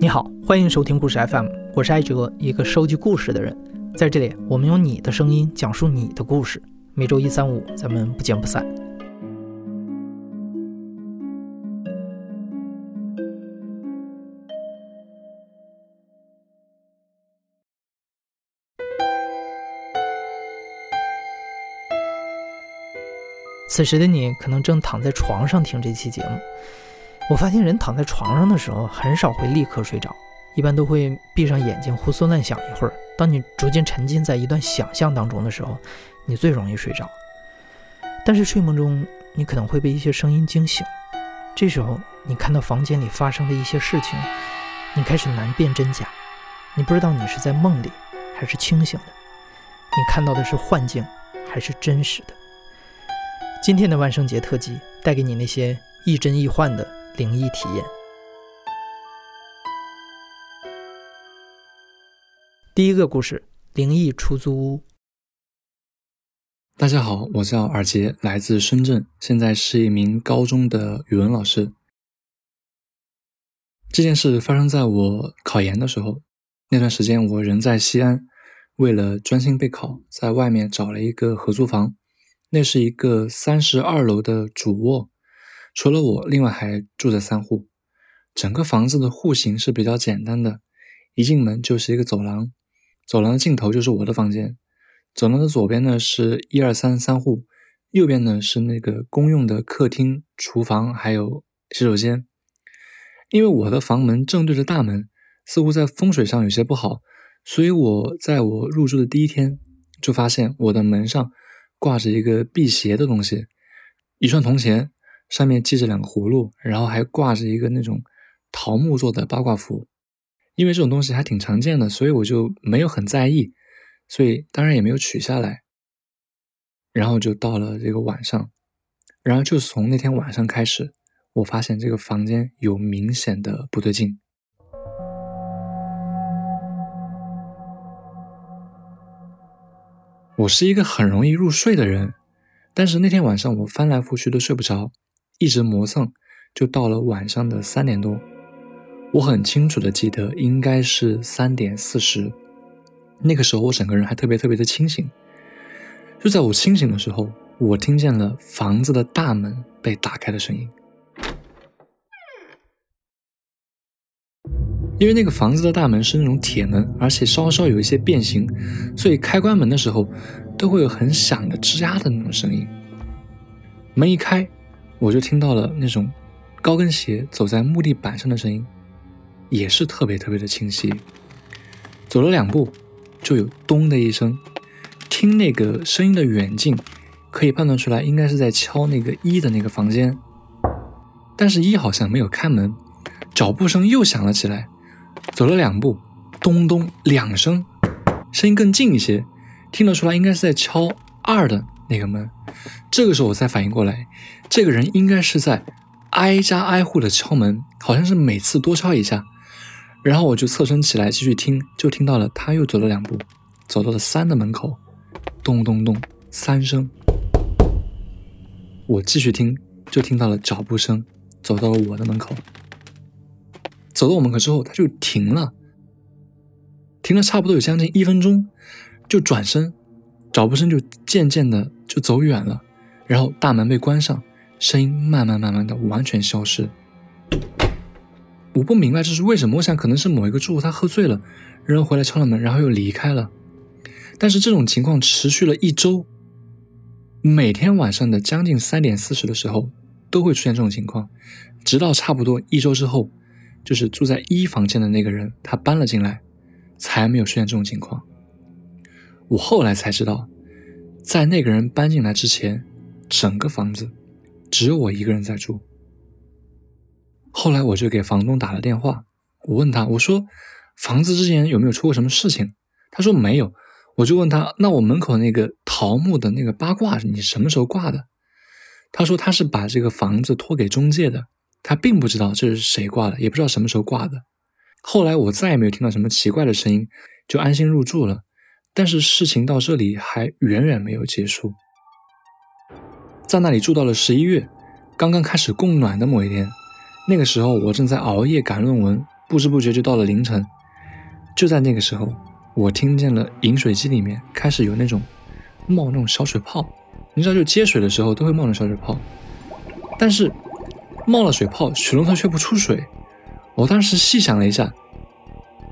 你好，欢迎收听故事 FM，我是艾哲，一个收集故事的人。在这里，我们用你的声音讲述你的故事。每周一、三、五，咱们不见不散。此时的你可能正躺在床上听这期节目。我发现人躺在床上的时候，很少会立刻睡着，一般都会闭上眼睛胡思乱想一会儿。当你逐渐沉浸在一段想象当中的时候，你最容易睡着。但是睡梦中，你可能会被一些声音惊醒。这时候，你看到房间里发生的一些事情，你开始难辨真假。你不知道你是在梦里还是清醒的，你看到的是幻境还是真实的。今天的万圣节特辑带给你那些亦真亦幻的灵异体验。第一个故事：灵异出租屋。大家好，我叫尔杰，来自深圳，现在是一名高中的语文老师。这件事发生在我考研的时候，那段时间我人在西安，为了专心备考，在外面找了一个合租房。那是一个三十二楼的主卧，除了我，另外还住着三户。整个房子的户型是比较简单的，一进门就是一个走廊，走廊的尽头就是我的房间。走廊的左边呢是一二三三户，右边呢是那个公用的客厅、厨房还有洗手间。因为我的房门正对着大门，似乎在风水上有些不好，所以我在我入住的第一天就发现我的门上。挂着一个辟邪的东西，一串铜钱，上面系着两个葫芦，然后还挂着一个那种桃木做的八卦符。因为这种东西还挺常见的，所以我就没有很在意，所以当然也没有取下来。然后就到了这个晚上，然后就从那天晚上开始，我发现这个房间有明显的不对劲。我是一个很容易入睡的人，但是那天晚上我翻来覆去都睡不着，一直磨蹭，就到了晚上的三点多。我很清楚的记得应该是三点四十，那个时候我整个人还特别特别的清醒。就在我清醒的时候，我听见了房子的大门被打开的声音。因为那个房子的大门是那种铁门，而且稍稍有一些变形，所以开关门的时候都会有很响的吱呀的那种声音。门一开，我就听到了那种高跟鞋走在木地板上的声音，也是特别特别的清晰。走了两步，就有咚的一声，听那个声音的远近，可以判断出来应该是在敲那个一的那个房间，但是一好像没有开门，脚步声又响了起来。走了两步，咚咚两声，声音更近一些，听得出来应该是在敲二的那个门。这个时候我才反应过来，这个人应该是在挨家挨户的敲门，好像是每次多敲一下。然后我就侧身起来继续听，就听到了他又走了两步，走到了三的门口，咚咚咚三声。我继续听，就听到了脚步声，走到了我的门口。走到我门口之后，他就停了，停了差不多有将近一分钟，就转身，脚步声就渐渐的就走远了，然后大门被关上，声音慢慢慢慢的完全消失。我不明白这是为什么，我想可能是某一个住户他喝醉了，然后回来敲了门，然后又离开了。但是这种情况持续了一周，每天晚上的将近三点四十的时候都会出现这种情况，直到差不多一周之后。就是住在一房间的那个人，他搬了进来，才没有出现这种情况。我后来才知道，在那个人搬进来之前，整个房子只有我一个人在住。后来我就给房东打了电话，我问他，我说房子之前有没有出过什么事情？他说没有。我就问他，那我门口那个桃木的那个八卦，你什么时候挂的？他说他是把这个房子托给中介的。他并不知道这是谁挂的，也不知道什么时候挂的。后来我再也没有听到什么奇怪的声音，就安心入住了。但是事情到这里还远远没有结束。在那里住到了十一月，刚刚开始供暖的某一天，那个时候我正在熬夜赶论文，不知不觉就到了凌晨。就在那个时候，我听见了饮水机里面开始有那种冒那种小水泡。你知道，就接水的时候都会冒那小水泡，但是冒了水泡，水龙头却不出水。我当时细想了一下，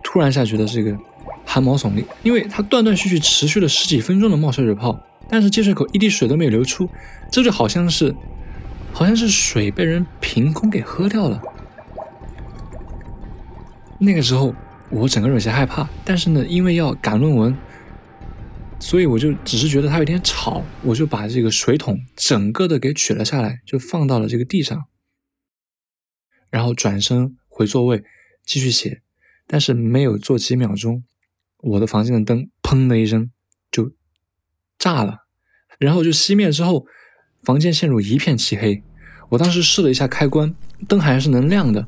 突然一下觉得这个汗毛耸立，因为它断断续续持续了十几分钟的冒小水泡，但是接水口一滴水都没有流出，这就好像是好像是水被人凭空给喝掉了。那个时候我整个人有些害怕，但是呢，因为要赶论文。所以我就只是觉得它有点吵，我就把这个水桶整个的给取了下来，就放到了这个地上，然后转身回座位继续写。但是没有做几秒钟，我的房间的灯砰的一声就炸了，然后就熄灭之后，房间陷入一片漆黑。我当时试了一下开关，灯还是能亮的，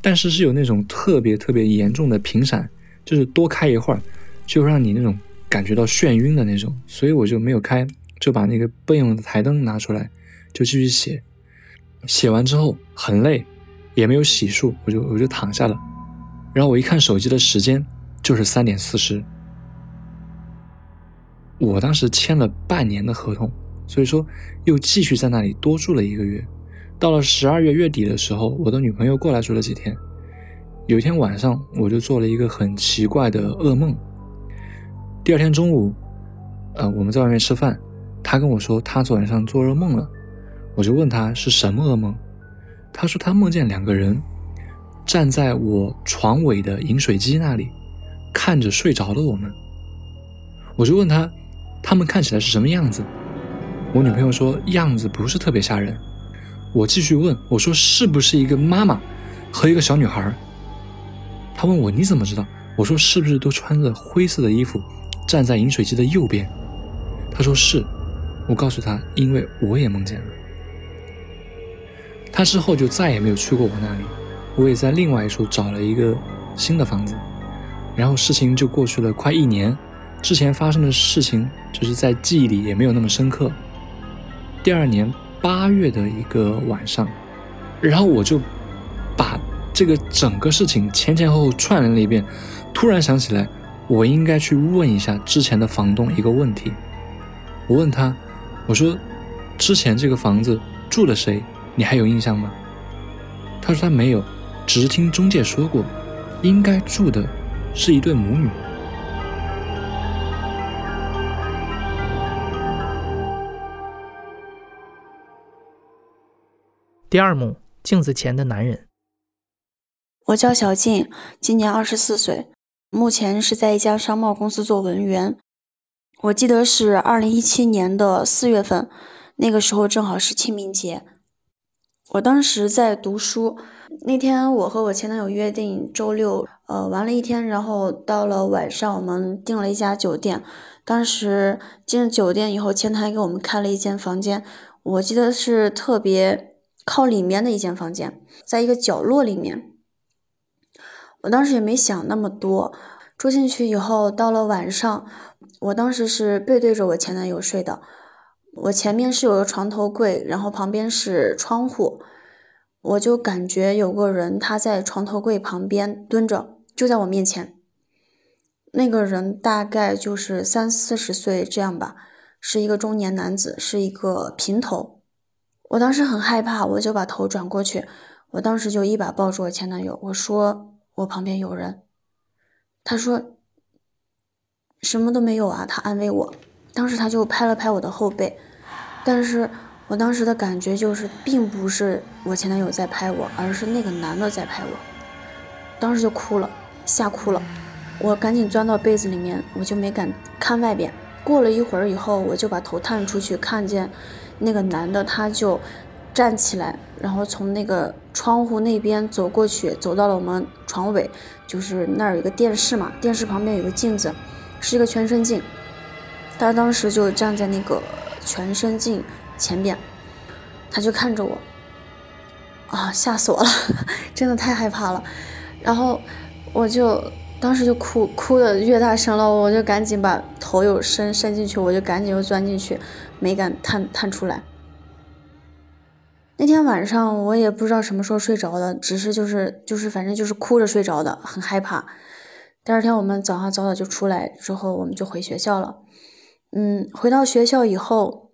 但是是有那种特别特别严重的频闪，就是多开一会儿就让你那种。感觉到眩晕的那种，所以我就没有开，就把那个备用的台灯拿出来，就继续写。写完之后很累，也没有洗漱，我就我就躺下了。然后我一看手机的时间，就是三点四十。我当时签了半年的合同，所以说又继续在那里多住了一个月。到了十二月月底的时候，我的女朋友过来住了几天。有一天晚上，我就做了一个很奇怪的噩梦。第二天中午，呃，我们在外面吃饭，他跟我说他昨晚上做噩梦了，我就问他是什么噩梦，他说他梦见两个人站在我床尾的饮水机那里，看着睡着的我们。我就问他，他们看起来是什么样子？我女朋友说样子不是特别吓人。我继续问，我说是不是一个妈妈和一个小女孩？他问我你怎么知道？我说是不是都穿着灰色的衣服？站在饮水机的右边，他说是，我告诉他，因为我也梦见了。他之后就再也没有去过我那里，我也在另外一处找了一个新的房子，然后事情就过去了快一年，之前发生的事情就是在记忆里也没有那么深刻。第二年八月的一个晚上，然后我就把这个整个事情前前后后串联了一遍，突然想起来。我应该去问一下之前的房东一个问题。我问他，我说：“之前这个房子住了谁？你还有印象吗？”他说他没有，只是听中介说过，应该住的是一对母女。第二幕：镜子前的男人。我叫小静，今年二十四岁。目前是在一家商贸公司做文员，我记得是二零一七年的四月份，那个时候正好是清明节。我当时在读书，那天我和我前男友约定周六，呃，玩了一天，然后到了晚上，我们订了一家酒店。当时进了酒店以后，前台给我们开了一间房间，我记得是特别靠里面的一间房间，在一个角落里面。我当时也没想那么多，住进去以后，到了晚上，我当时是背对着我前男友睡的，我前面是有个床头柜，然后旁边是窗户，我就感觉有个人他在床头柜旁边蹲着，就在我面前，那个人大概就是三四十岁这样吧，是一个中年男子，是一个平头，我当时很害怕，我就把头转过去，我当时就一把抱住我前男友，我说。我旁边有人，他说什么都没有啊，他安慰我。当时他就拍了拍我的后背，但是我当时的感觉就是，并不是我前男友在拍我，而是那个男的在拍我。当时就哭了，吓哭了。我赶紧钻到被子里面，我就没敢看外边。过了一会儿以后，我就把头探出去，看见那个男的，他就。站起来，然后从那个窗户那边走过去，走到了我们床尾，就是那儿有个电视嘛，电视旁边有个镜子，是一个全身镜。他当时就站在那个全身镜前边，他就看着我，啊，吓死我了，真的太害怕了。然后我就当时就哭，哭的越大声了，我就赶紧把头又伸伸进去，我就赶紧又钻进去，没敢探探出来。那天晚上我也不知道什么时候睡着的，只是就是就是反正就是哭着睡着的，很害怕。第二天我们早上早早就出来之后，我们就回学校了。嗯，回到学校以后，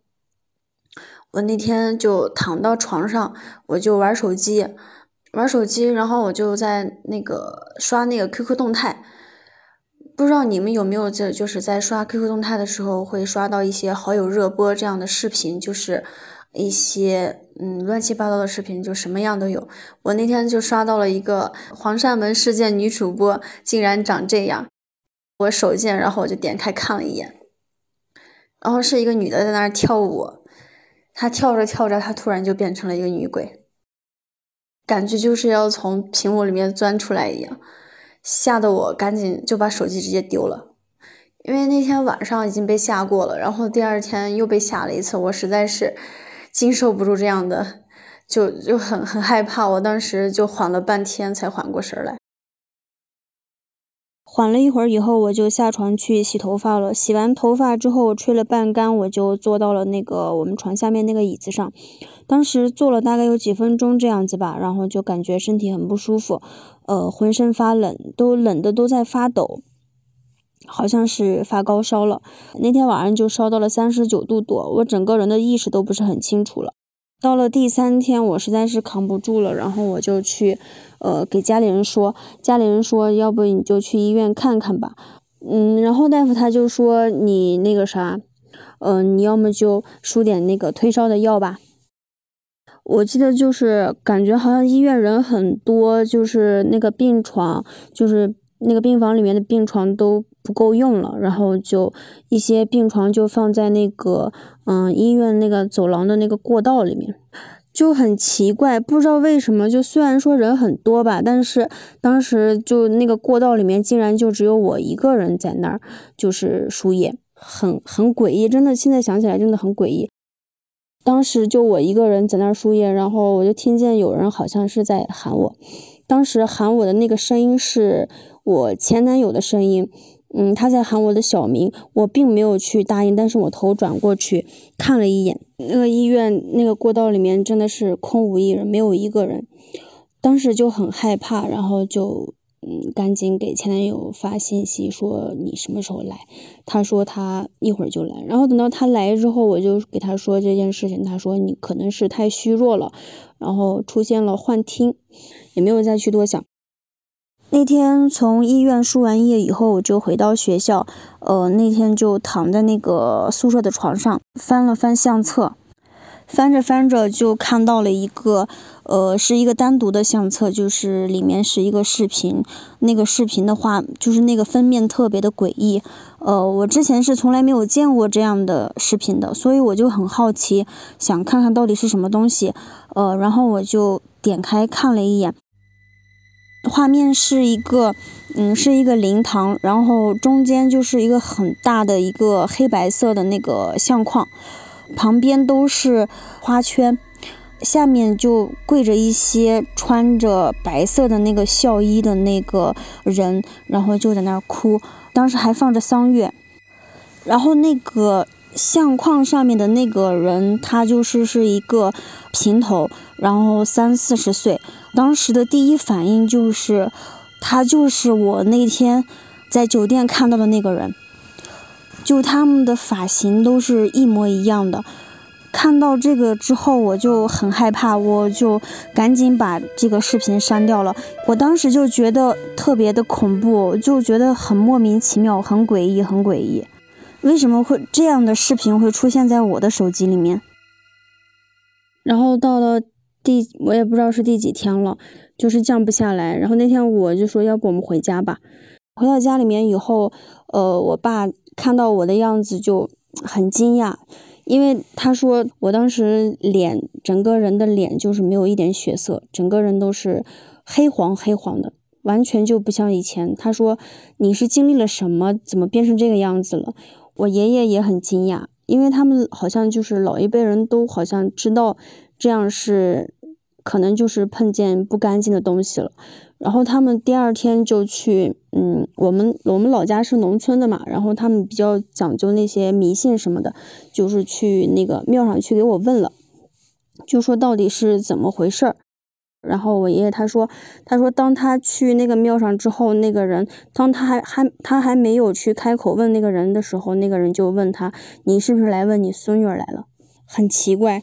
我那天就躺到床上，我就玩手机，玩手机，然后我就在那个刷那个 QQ 动态。不知道你们有没有在就是在刷 QQ 动态的时候会刷到一些好友热播这样的视频，就是一些嗯乱七八糟的视频，就什么样都有。我那天就刷到了一个黄鳝门事件女主播竟然长这样，我手贱，然后我就点开看了一眼，然后是一个女的在那儿跳舞，她跳着跳着，她突然就变成了一个女鬼，感觉就是要从屏幕里面钻出来一样。吓得我赶紧就把手机直接丢了，因为那天晚上已经被吓过了，然后第二天又被吓了一次，我实在是经受不住这样的，就就很很害怕，我当时就缓了半天才缓过神来。缓了一会儿以后，我就下床去洗头发了。洗完头发之后，吹了半干，我就坐到了那个我们床下面那个椅子上。当时坐了大概有几分钟这样子吧，然后就感觉身体很不舒服，呃，浑身发冷，都冷的都在发抖，好像是发高烧了。那天晚上就烧到了三十九度多，我整个人的意识都不是很清楚了。到了第三天，我实在是扛不住了，然后我就去，呃，给家里人说，家里人说，要不你就去医院看看吧，嗯，然后大夫他就说你那个啥，嗯，你要么就输点那个退烧的药吧。我记得就是感觉好像医院人很多，就是那个病床，就是那个病房里面的病床都。不够用了，然后就一些病床就放在那个嗯医院那个走廊的那个过道里面，就很奇怪，不知道为什么，就虽然说人很多吧，但是当时就那个过道里面竟然就只有我一个人在那儿，就是输液，很很诡异，真的现在想起来真的很诡异。当时就我一个人在那儿输液，然后我就听见有人好像是在喊我，当时喊我的那个声音是我前男友的声音。嗯，他在喊我的小名，我并没有去答应，但是我头转过去看了一眼，那个医院那个过道里面真的是空无一人，没有一个人，当时就很害怕，然后就嗯赶紧给前男友发信息说你什么时候来，他说他一会儿就来，然后等到他来之后，我就给他说这件事情，他说你可能是太虚弱了，然后出现了幻听，也没有再去多想。那天从医院输完液以后，我就回到学校。呃，那天就躺在那个宿舍的床上，翻了翻相册，翻着翻着就看到了一个，呃，是一个单独的相册，就是里面是一个视频。那个视频的话，就是那个封面特别的诡异。呃，我之前是从来没有见过这样的视频的，所以我就很好奇，想看看到底是什么东西。呃，然后我就点开看了一眼。画面是一个，嗯，是一个灵堂，然后中间就是一个很大的一个黑白色的那个相框，旁边都是花圈，下面就跪着一些穿着白色的那个孝衣的那个人，然后就在那儿哭，当时还放着桑乐，然后那个相框上面的那个人，他就是是一个平头，然后三四十岁。当时的第一反应就是，他就是我那天在酒店看到的那个人，就他们的发型都是一模一样的。看到这个之后，我就很害怕，我就赶紧把这个视频删掉了。我当时就觉得特别的恐怖，就觉得很莫名其妙，很诡异，很诡异。为什么会这样的视频会出现在我的手机里面？然后到了。第我也不知道是第几天了，就是降不下来。然后那天我就说，要不我们回家吧。回到家里面以后，呃，我爸看到我的样子就很惊讶，因为他说我当时脸整个人的脸就是没有一点血色，整个人都是黑黄黑黄的，完全就不像以前。他说你是经历了什么，怎么变成这个样子了？我爷爷也很惊讶，因为他们好像就是老一辈人都好像知道这样是。可能就是碰见不干净的东西了，然后他们第二天就去，嗯，我们我们老家是农村的嘛，然后他们比较讲究那些迷信什么的，就是去那个庙上去给我问了，就说到底是怎么回事儿。然后我爷爷他说，他说当他去那个庙上之后，那个人当他还还他还没有去开口问那个人的时候，那个人就问他：“你是不是来问你孙女来了？”很奇怪。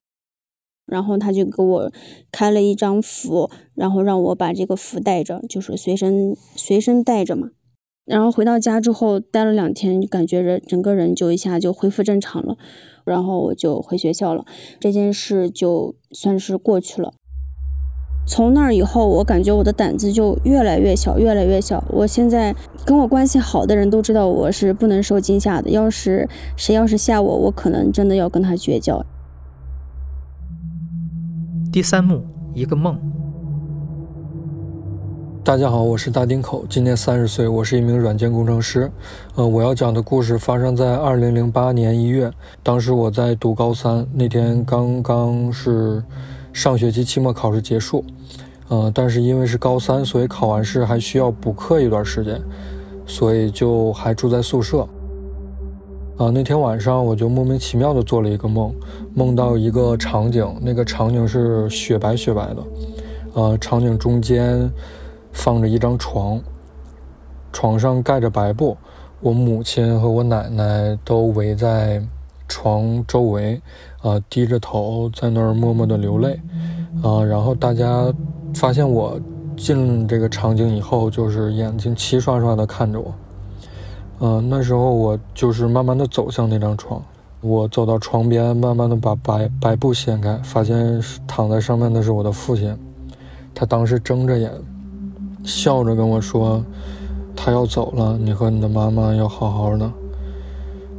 然后他就给我开了一张符，然后让我把这个符带着，就是随身随身带着嘛。然后回到家之后待了两天，感觉人整个人就一下就恢复正常了。然后我就回学校了，这件事就算是过去了。从那以后，我感觉我的胆子就越来越小，越来越小。我现在跟我关系好的人都知道我是不能受惊吓的。要是谁要是吓我，我可能真的要跟他绝交。第三幕，一个梦。大家好，我是大丁口，今年三十岁，我是一名软件工程师。呃，我要讲的故事发生在二零零八年一月，当时我在读高三，那天刚刚是。上学期期末考试结束，呃，但是因为是高三，所以考完试还需要补课一段时间，所以就还住在宿舍。啊，那天晚上我就莫名其妙的做了一个梦，梦到一个场景，那个场景是雪白雪白的，呃，场景中间放着一张床，床上盖着白布，我母亲和我奶奶都围在床周围。啊，低着头在那儿默默的流泪，啊，然后大家发现我进这个场景以后，就是眼睛齐刷刷的看着我，嗯，那时候我就是慢慢的走向那张床，我走到床边，慢慢的把白白布掀开，发现躺在上面的是我的父亲，他当时睁着眼，笑着跟我说，他要走了，你和你的妈妈要好好的，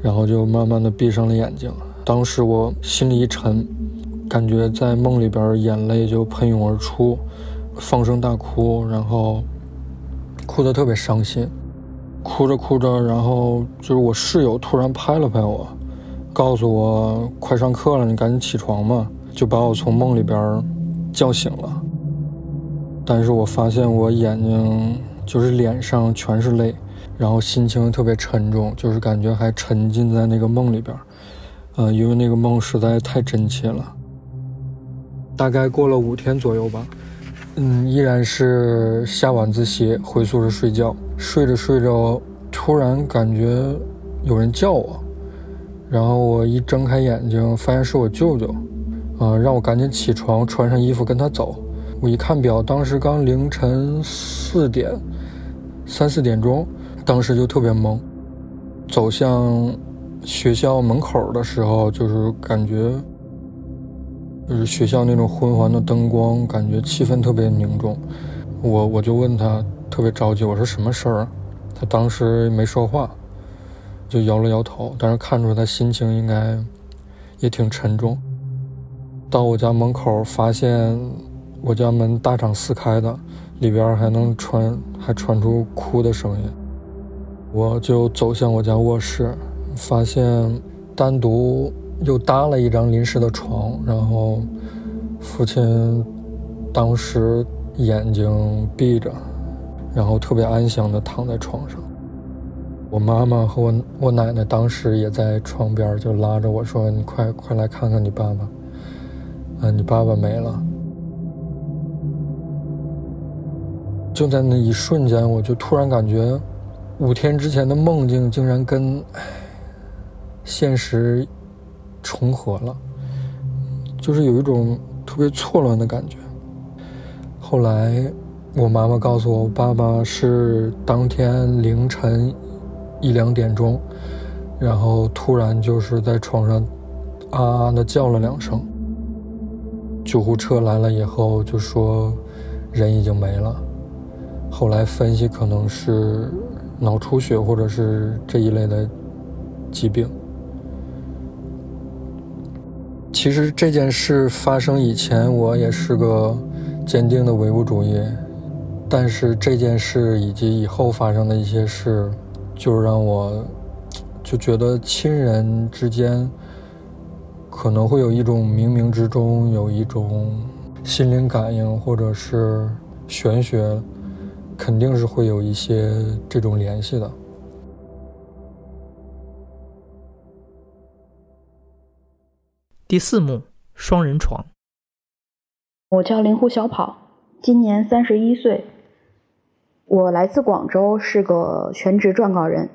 然后就慢慢的闭上了眼睛。当时我心里一沉，感觉在梦里边眼泪就喷涌而出，放声大哭，然后哭得特别伤心。哭着哭着，然后就是我室友突然拍了拍我，告诉我快上课了，你赶紧起床嘛，就把我从梦里边叫醒了。但是我发现我眼睛就是脸上全是泪，然后心情特别沉重，就是感觉还沉浸在那个梦里边。呃，因为那个梦实在太真切了。大概过了五天左右吧，嗯，依然是下晚自习回宿舍睡觉，睡着睡着，突然感觉有人叫我，然后我一睁开眼睛，发现是我舅舅，啊，让我赶紧起床，穿上衣服跟他走。我一看表，当时刚凌晨四点，三四点钟，当时就特别懵，走向。学校门口的时候，就是感觉，就是学校那种昏黄的灯光，感觉气氛特别凝重。我我就问他，特别着急，我说什么事儿？他当时没说话，就摇了摇头，但是看出来他心情应该也挺沉重。到我家门口，发现我家门大敞四开的，里边还能传还传出哭的声音。我就走向我家卧室。发现单独又搭了一张临时的床，然后父亲当时眼睛闭着，然后特别安详的躺在床上。我妈妈和我我奶奶当时也在床边，就拉着我说：“你快快来看看你爸爸，啊，你爸爸没了。”就在那一瞬间，我就突然感觉五天之前的梦境竟然跟……现实重合了，就是有一种特别错乱的感觉。后来，我妈妈告诉我，我爸爸是当天凌晨一两点钟，然后突然就是在床上啊啊的叫了两声。救护车来了以后就说人已经没了。后来分析可能是脑出血或者是这一类的疾病。其实这件事发生以前，我也是个坚定的唯物主义，但是这件事以及以后发生的一些事，就让我就觉得亲人之间可能会有一种冥冥之中有一种心灵感应，或者是玄学，肯定是会有一些这种联系的。第四幕，双人床。我叫林湖小跑，今年三十一岁。我来自广州，是个全职撰稿人。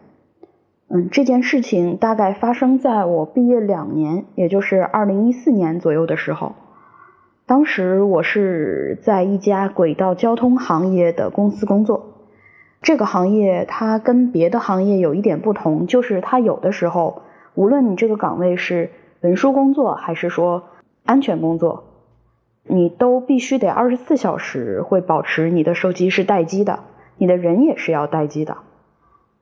嗯，这件事情大概发生在我毕业两年，也就是二零一四年左右的时候。当时我是在一家轨道交通行业的公司工作。这个行业它跟别的行业有一点不同，就是它有的时候，无论你这个岗位是文书工作还是说安全工作。你都必须得二十四小时会保持你的手机是待机的，你的人也是要待机的。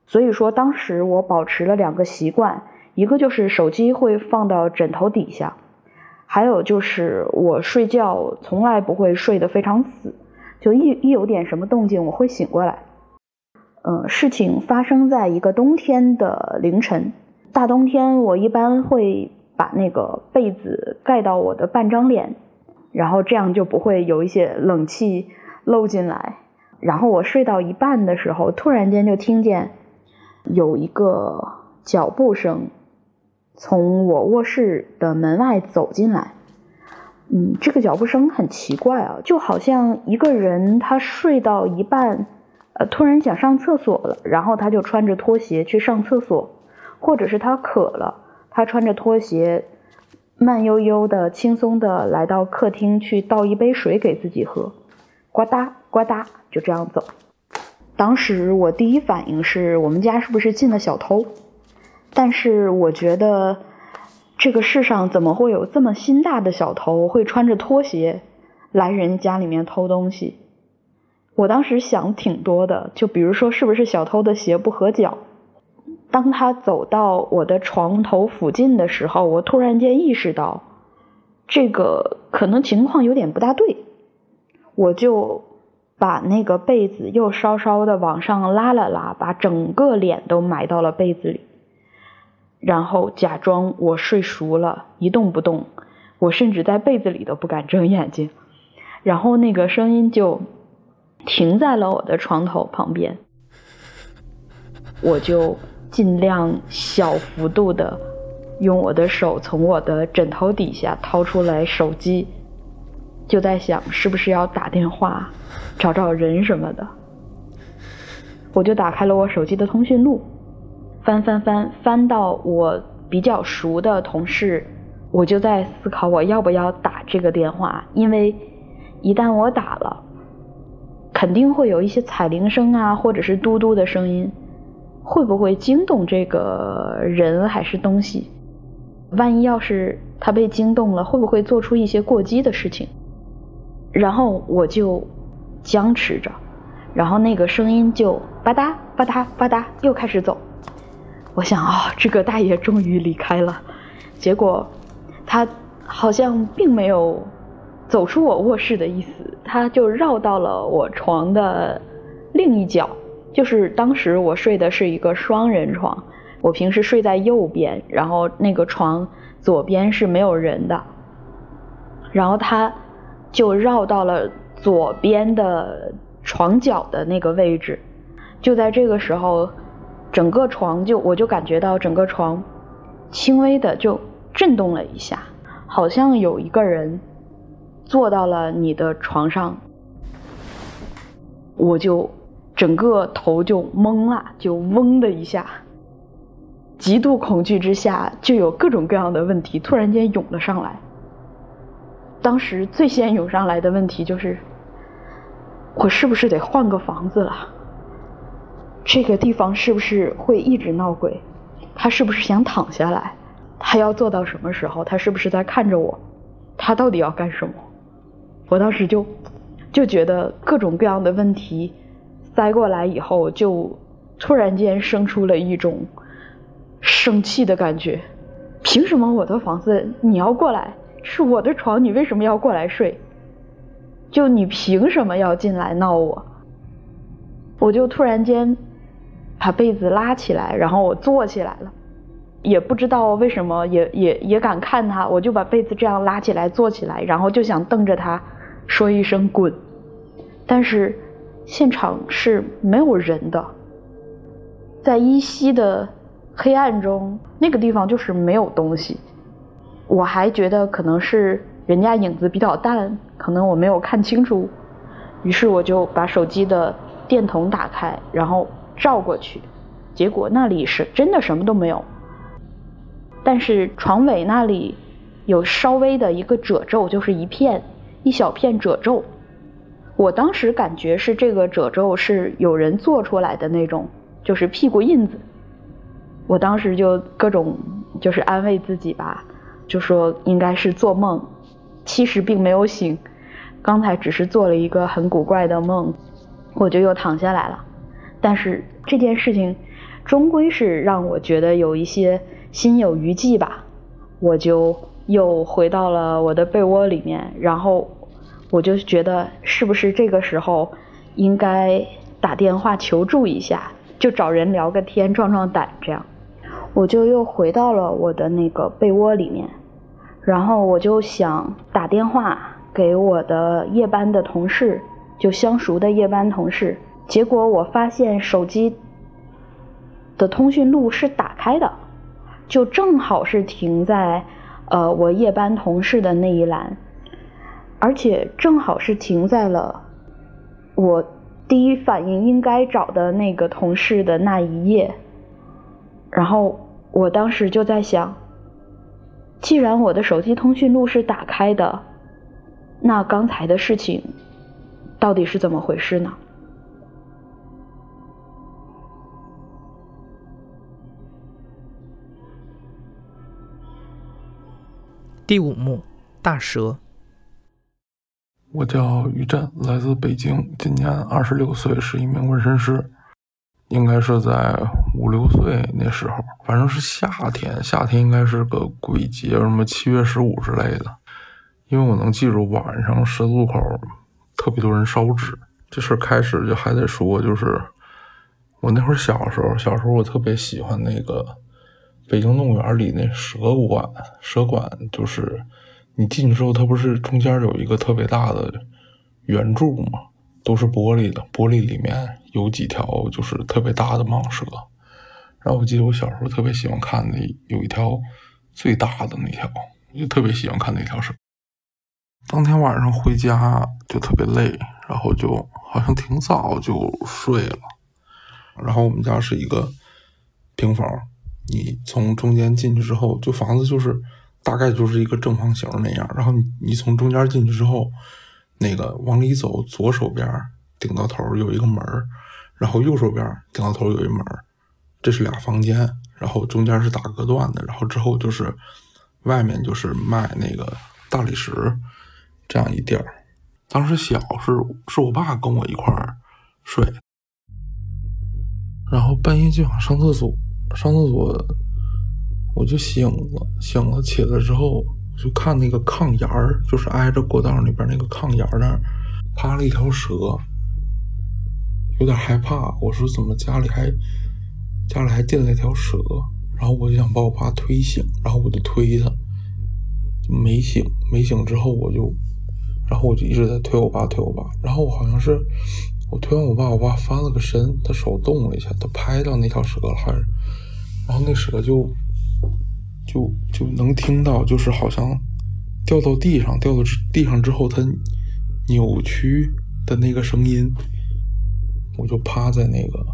所以说，当时我保持了两个习惯，一个就是手机会放到枕头底下，还有就是我睡觉从来不会睡得非常死，就一一有点什么动静我会醒过来。嗯，事情发生在一个冬天的凌晨，大冬天我一般会把那个被子盖到我的半张脸。然后这样就不会有一些冷气漏进来。然后我睡到一半的时候，突然间就听见有一个脚步声从我卧室的门外走进来。嗯，这个脚步声很奇怪啊，就好像一个人他睡到一半，呃，突然想上厕所了，然后他就穿着拖鞋去上厕所，或者是他渴了，他穿着拖鞋。慢悠悠的、轻松的来到客厅去倒一杯水给自己喝，呱嗒呱嗒就这样走。当时我第一反应是我们家是不是进了小偷？但是我觉得这个世上怎么会有这么心大的小偷会穿着拖鞋来人家里面偷东西？我当时想挺多的，就比如说是不是小偷的鞋不合脚？当他走到我的床头附近的时候，我突然间意识到，这个可能情况有点不大对，我就把那个被子又稍稍的往上拉了拉，把整个脸都埋到了被子里，然后假装我睡熟了，一动不动，我甚至在被子里都不敢睁眼睛，然后那个声音就停在了我的床头旁边，我就。尽量小幅度的用我的手从我的枕头底下掏出来手机，就在想是不是要打电话找找人什么的。我就打开了我手机的通讯录，翻翻翻翻到我比较熟的同事，我就在思考我要不要打这个电话，因为一旦我打了，肯定会有一些彩铃声啊，或者是嘟嘟的声音。会不会惊动这个人还是东西？万一要是他被惊动了，会不会做出一些过激的事情？然后我就僵持着，然后那个声音就吧嗒吧嗒吧嗒又开始走。我想啊，这个大爷终于离开了。结果他好像并没有走出我卧室的意思，他就绕到了我床的另一角。就是当时我睡的是一个双人床，我平时睡在右边，然后那个床左边是没有人的，然后他就绕到了左边的床角的那个位置，就在这个时候，整个床就我就感觉到整个床轻微的就震动了一下，好像有一个人坐到了你的床上，我就。整个头就懵了，就嗡的一下，极度恐惧之下，就有各种各样的问题突然间涌了上来。当时最先涌上来的问题就是，我是不是得换个房子了？这个地方是不是会一直闹鬼？他是不是想躺下来？他要做到什么时候？他是不是在看着我？他到底要干什么？我当时就就觉得各种各样的问题。塞过来以后，就突然间生出了一种生气的感觉。凭什么我的房子你要过来？是我的床，你为什么要过来睡？就你凭什么要进来闹我？我就突然间把被子拉起来，然后我坐起来了，也不知道为什么，也也也敢看他，我就把被子这样拉起来坐起来，然后就想瞪着他说一声滚，但是。现场是没有人的，在依稀的黑暗中，那个地方就是没有东西。我还觉得可能是人家影子比较淡，可能我没有看清楚，于是我就把手机的电筒打开，然后照过去，结果那里是真的什么都没有，但是床尾那里有稍微的一个褶皱，就是一片一小片褶皱。我当时感觉是这个褶皱是有人做出来的那种，就是屁股印子。我当时就各种就是安慰自己吧，就说应该是做梦，其实并没有醒，刚才只是做了一个很古怪的梦，我就又躺下来了。但是这件事情终归是让我觉得有一些心有余悸吧，我就又回到了我的被窝里面，然后。我就觉得是不是这个时候应该打电话求助一下，就找人聊个天壮壮胆这样。我就又回到了我的那个被窝里面，然后我就想打电话给我的夜班的同事，就相熟的夜班同事。结果我发现手机的通讯录是打开的，就正好是停在呃我夜班同事的那一栏。而且正好是停在了我第一反应应该找的那个同事的那一页，然后我当时就在想，既然我的手机通讯录是打开的，那刚才的事情到底是怎么回事呢？第五幕，大蛇。我叫于震，来自北京，今年二十六岁，是一名纹身师。应该是在五六岁那时候，反正是夏天，夏天应该是个鬼节，什么七月十五之类的。因为我能记住晚上十字路口特别多人烧纸。这事开始就还得说，就是我那会儿小时候，小时候我特别喜欢那个北京动物园里那蛇馆，蛇馆就是。你进去之后，它不是中间有一个特别大的圆柱吗？都是玻璃的，玻璃里面有几条就是特别大的蟒蛇。然后我记得我小时候特别喜欢看的有一条最大的那条，我就特别喜欢看那条蛇。当天晚上回家就特别累，然后就好像挺早就睡了。然后我们家是一个平房，你从中间进去之后，就房子就是。大概就是一个正方形那样，然后你你从中间进去之后，那个往里走，左手边顶到头有一个门然后右手边顶到头有一门这是俩房间，然后中间是打隔断的，然后之后就是外面就是卖那个大理石这样一地儿。当时小是是我爸跟我一块儿睡，然后半夜就想上厕所，上厕所。我就醒了，醒了起来之后，我就看那个炕沿儿，就是挨着过道那边那个炕沿儿那儿，趴了一条蛇，有点害怕。我说怎么家里还家里还进来条蛇？然后我就想把我爸推醒，然后我就推他，没醒，没醒之后我就，然后我就一直在推我爸，推我爸。然后我好像是我推完我爸，我爸翻了个身，他手动了一下，他拍到那条蛇了，还是，然后那蛇就。就就能听到，就是好像掉到地上，掉到地上之后，它扭曲的那个声音。我就趴在那个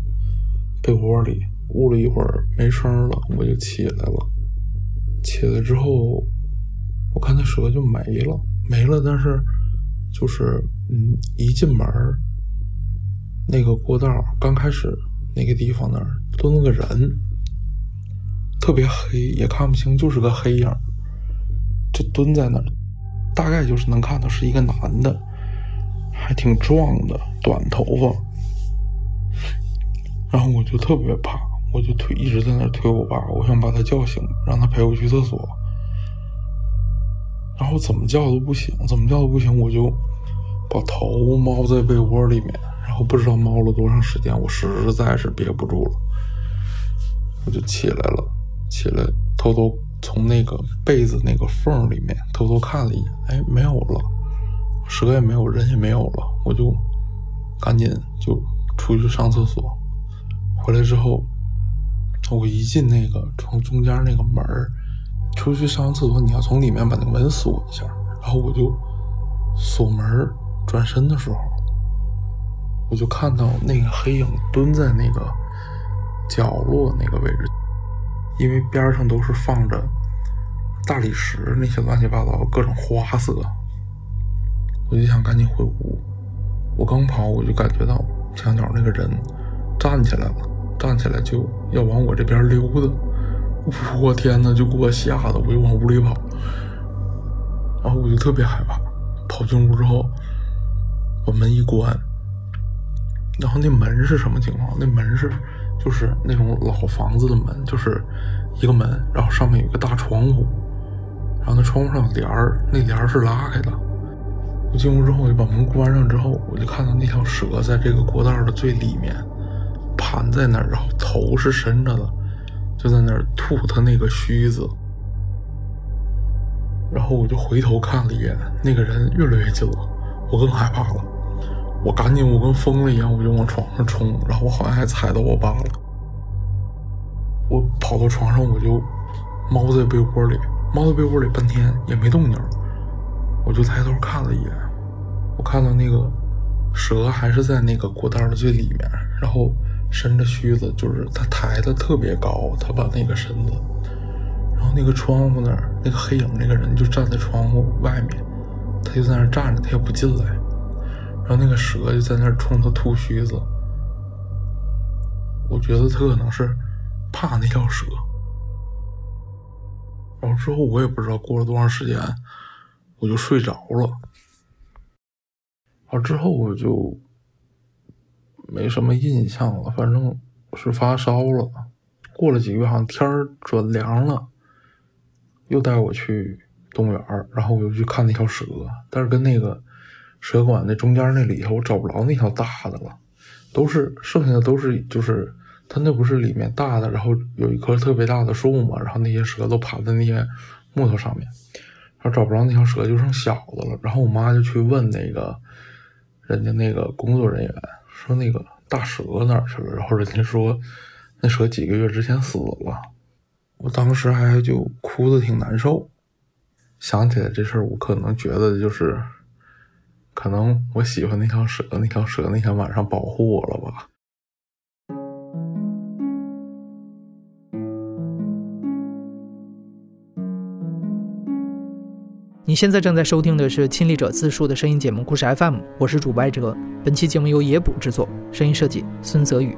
被窝里，捂了一会儿没声了，我就起来了。起来之后，我看那蛇就没了，没了。但是就是嗯，一进门那个过道刚开始那个地方那儿蹲了个人。特别黑，也看不清，就是个黑影，就蹲在那儿，大概就是能看到是一个男的，还挺壮的，短头发。然后我就特别怕，我就推，一直在那推我爸，我想把他叫醒，让他陪我去厕所。然后怎么叫都不醒，怎么叫都不醒，我就把头猫在被窝里面，然后不知道猫了多长时间，我实在是憋不住了，我就起来了。起来，偷偷从那个被子那个缝里面偷偷看了一眼，哎，没有了，蛇也没有，人也没有了，我就赶紧就出去上厕所。回来之后，我一进那个从中间那个门出去上完厕所，你要从里面把那个门锁一下，然后我就锁门转身的时候，我就看到那个黑影蹲在那个角落那个位置，因为边上都是放着大理石那些乱七八糟各种花色，我就想赶紧回屋。我刚跑，我就感觉到墙角那个人站起来了，站起来就要往我这边溜达。我天呐，就给我吓得，我就往屋里跑。然后我就特别害怕，跑进屋之后，把门一关，然后那门是什么情况？那门是就是那种老房子的门，就是一个门，然后上面有一个大窗户，然后那窗户上有帘儿，那帘儿是拉开的。我进屋之后，我就把门关上之后，我就看到那条蛇在这个过道的最里面盘在那儿，然后头是伸着的，就在那儿吐它那个须子。然后我就回头看了一眼，那个人越来越近了，我更害怕了。我赶紧，我跟疯了一样，我就往床上冲，然后我好像还踩到我爸了。我跑到床上，我就猫在被窝里，猫在被窝里半天也没动静，我就抬头看了一眼。我看到那个蛇还是在那个过道的最里面，然后伸着须子，就是它抬的特别高，它把那个身子，然后那个窗户那儿那个黑影那个人就站在窗户外面，他就在那儿站着，他也不进来，然后那个蛇就在那儿冲他吐须子，我觉得他可能是怕那条蛇，然后之后我也不知道过了多长时间，我就睡着了。然后之后我就没什么印象了，反正是发烧了。过了几个月，好像天儿转凉了，又带我去动物园，然后我又去看那条蛇，但是跟那个蛇馆那中间那里头，我找不着那条大的了，都是剩下的都是就是它那不是里面大的，然后有一棵特别大的树嘛，然后那些蛇都爬在那些木头上面，然后找不着那条蛇，就剩小的了。然后我妈就去问那个。人家那个工作人员说那个大蛇哪儿去了？然后人家说那蛇几个月之前死了。我当时还就哭的挺难受。想起来这事儿，我可能觉得就是，可能我喜欢那条蛇，那条蛇那天晚上保护我了吧。你现在正在收听的是亲历者自述的声音节目《故事 FM》，我是主播艾哲。本期节目由野捕制作，声音设计孙泽宇。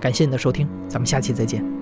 感谢你的收听，咱们下期再见。